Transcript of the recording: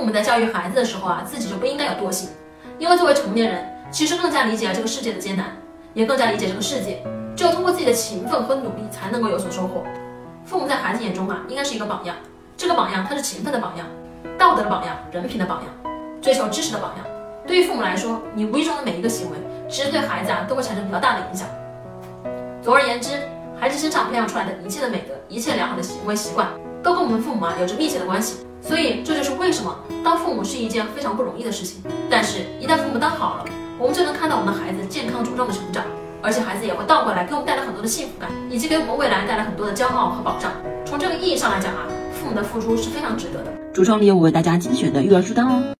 父母在教育孩子的时候啊，自己就不应该有惰性，因为作为成年人，其实更加理解了这个世界的艰难，也更加理解这个世界。只有通过自己的勤奋和努力，才能够有所收获。父母在孩子眼中啊，应该是一个榜样。这个榜样，他是勤奋的榜样，道德的榜样，人品的榜样，追求知识的榜样。对于父母来说，你无意中的每一个行为，其实对孩子啊，都会产生比较大的影响。总而言之，孩子身上培养出来的一切的美德，一切良好的行为习惯，都跟我们父母啊有着密切的关系。所以，这就为什么当父母是一件非常不容易的事情。但是，一旦父母当好了，我们就能看到我们的孩子健康茁壮的成长。而且孩子也会倒过来给我们带来很多的幸福感，以及给我们未来带来很多的骄傲和保障。从这个意义上来讲啊，父母的付出是非常值得的。橱窗里有我为大家精选的育儿书单哦。